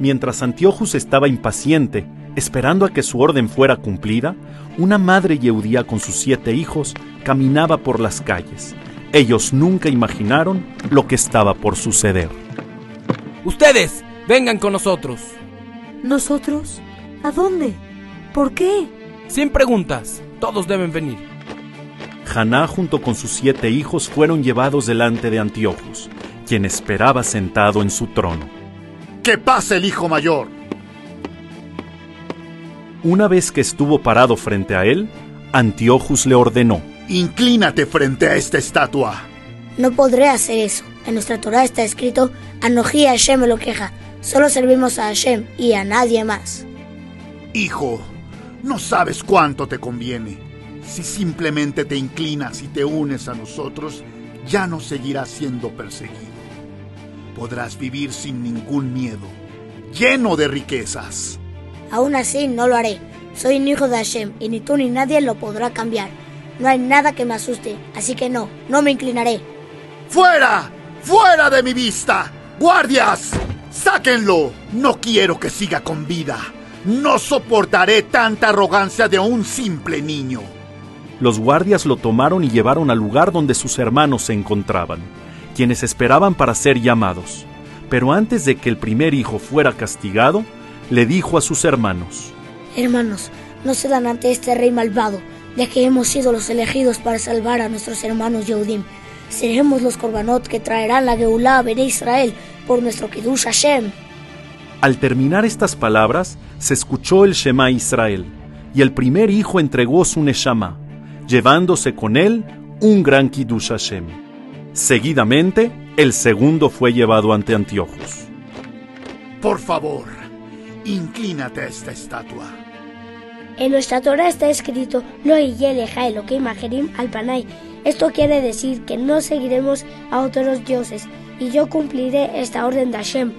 Mientras Antiochus estaba impaciente, esperando a que su orden fuera cumplida, una madre yeudía con sus siete hijos caminaba por las calles. Ellos nunca imaginaron lo que estaba por suceder. Ustedes, vengan con nosotros. ¿Nosotros? ¿A dónde? ¿Por qué? Sin preguntas, todos deben venir. Haná junto con sus siete hijos fueron llevados delante de Antiochus, quien esperaba sentado en su trono. ¡Que pase el hijo mayor! Una vez que estuvo parado frente a él, Antiochus le ordenó: Inclínate frente a esta estatua. No podré hacer eso. En nuestra Torah está escrito: Anoji Hashem me lo queja. Solo servimos a Hashem y a nadie más. Hijo, no sabes cuánto te conviene. Si simplemente te inclinas y te unes a nosotros, ya no seguirás siendo perseguido. Podrás vivir sin ningún miedo, lleno de riquezas. Aún así, no lo haré. Soy un hijo de Hashem y ni tú ni nadie lo podrá cambiar. No hay nada que me asuste, así que no, no me inclinaré. ¡Fuera! ¡Fuera de mi vista! ¡Guardias! ¡Sáquenlo! No quiero que siga con vida. No soportaré tanta arrogancia de un simple niño. Los guardias lo tomaron y llevaron al lugar donde sus hermanos se encontraban, quienes esperaban para ser llamados. Pero antes de que el primer hijo fuera castigado, le dijo a sus hermanos, Hermanos, no se dan ante este rey malvado, ya que hemos sido los elegidos para salvar a nuestros hermanos Yehudim. Seremos los korbanot que traerán la Geulah a Bene Israel por nuestro Kiddush Hashem. Al terminar estas palabras, se escuchó el Shema Israel, y el primer hijo entregó su Neshama, llevándose con él un gran Kiddush Hashem. Seguidamente, el segundo fue llevado ante Antiochus. Por favor, inclínate a esta estatua. En nuestra Torah está escrito, Lo yeleja Elohim Ajerim al Panay. Esto quiere decir que no seguiremos a otros dioses, y yo cumpliré esta orden de Hashem.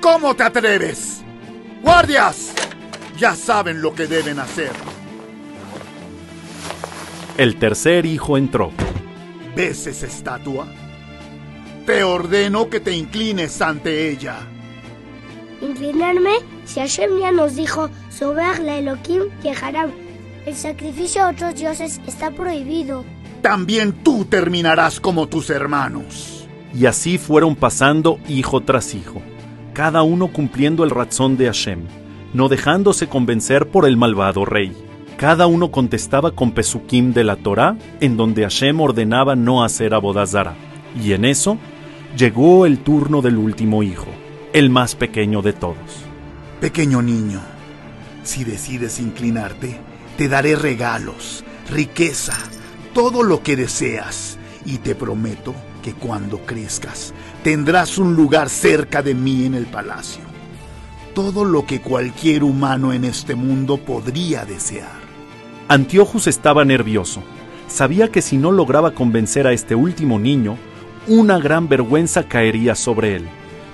¿Cómo te atreves? ¡Guardias! Ya saben lo que deben hacer. El tercer hijo entró. ¿Ves esa estatua? Te ordeno que te inclines ante ella. ¿Inclinarme? Si Hashem ya nos dijo, Sober la Elohim Yeharam, el sacrificio a otros dioses está prohibido. También tú terminarás como tus hermanos. Y así fueron pasando hijo tras hijo, cada uno cumpliendo el razón de Hashem, no dejándose convencer por el malvado rey. Cada uno contestaba con Pesukim de la Torá, en donde Hashem ordenaba no hacer abodazara. Y en eso llegó el turno del último hijo, el más pequeño de todos. Pequeño niño, si decides inclinarte, te daré regalos, riqueza, todo lo que deseas, y te prometo que cuando crezcas tendrás un lugar cerca de mí en el palacio. Todo lo que cualquier humano en este mundo podría desear. Antiochus estaba nervioso. Sabía que si no lograba convencer a este último niño, una gran vergüenza caería sobre él,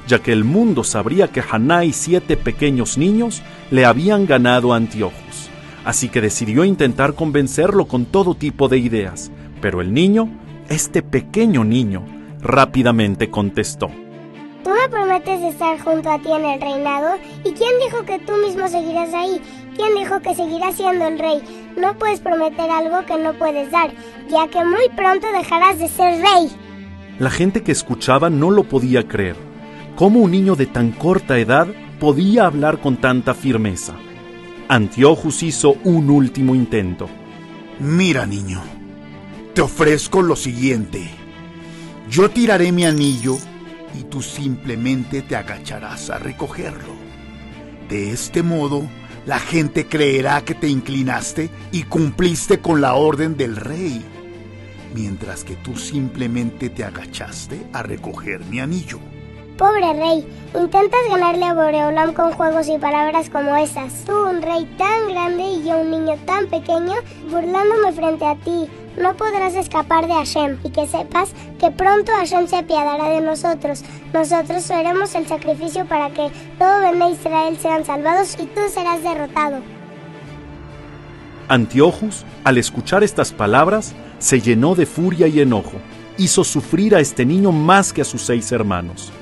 ya que el mundo sabría que Haná y siete pequeños niños le habían ganado a Antiochus. Así que decidió intentar convencerlo con todo tipo de ideas, pero el niño, este pequeño niño, rápidamente contestó. Tú me prometes estar junto a ti en el reinado, ¿y quién dijo que tú mismo seguirás ahí? ¿Quién dijo que seguirás siendo el rey? No puedes prometer algo que no puedes dar, ya que muy pronto dejarás de ser rey. La gente que escuchaba no lo podía creer. ¿Cómo un niño de tan corta edad podía hablar con tanta firmeza? Antiochus hizo un último intento. Mira, niño, te ofrezco lo siguiente. Yo tiraré mi anillo y tú simplemente te agacharás a recogerlo. De este modo, la gente creerá que te inclinaste y cumpliste con la orden del rey, mientras que tú simplemente te agachaste a recoger mi anillo. Pobre rey, intentas ganarle a Boreolam con juegos y palabras como esas. Tú, un rey tan grande un niño tan pequeño, burlándome frente a ti. No podrás escapar de Hashem y que sepas que pronto Hashem se apiadará de nosotros. Nosotros haremos el sacrificio para que todo Bene Israel sean salvados y tú serás derrotado. Antiochus, al escuchar estas palabras, se llenó de furia y enojo. Hizo sufrir a este niño más que a sus seis hermanos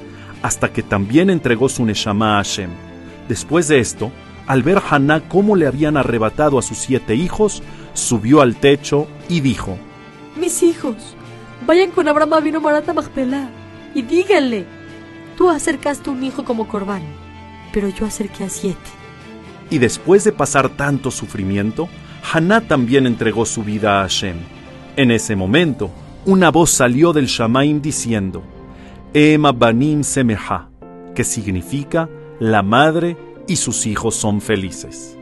hasta que también entregó su Neshama a Hashem. Después de esto, al ver Haná cómo le habían arrebatado a sus siete hijos, subió al techo y dijo, Mis hijos, vayan con Abraham Avino Marata Magpelá y díganle, tú acercaste un hijo como corbán, pero yo acerqué a siete. Y después de pasar tanto sufrimiento, Haná también entregó su vida a Hashem. En ese momento, una voz salió del Shamaim diciendo, Ema Banim Semeha, que significa la madre y sus hijos son felices.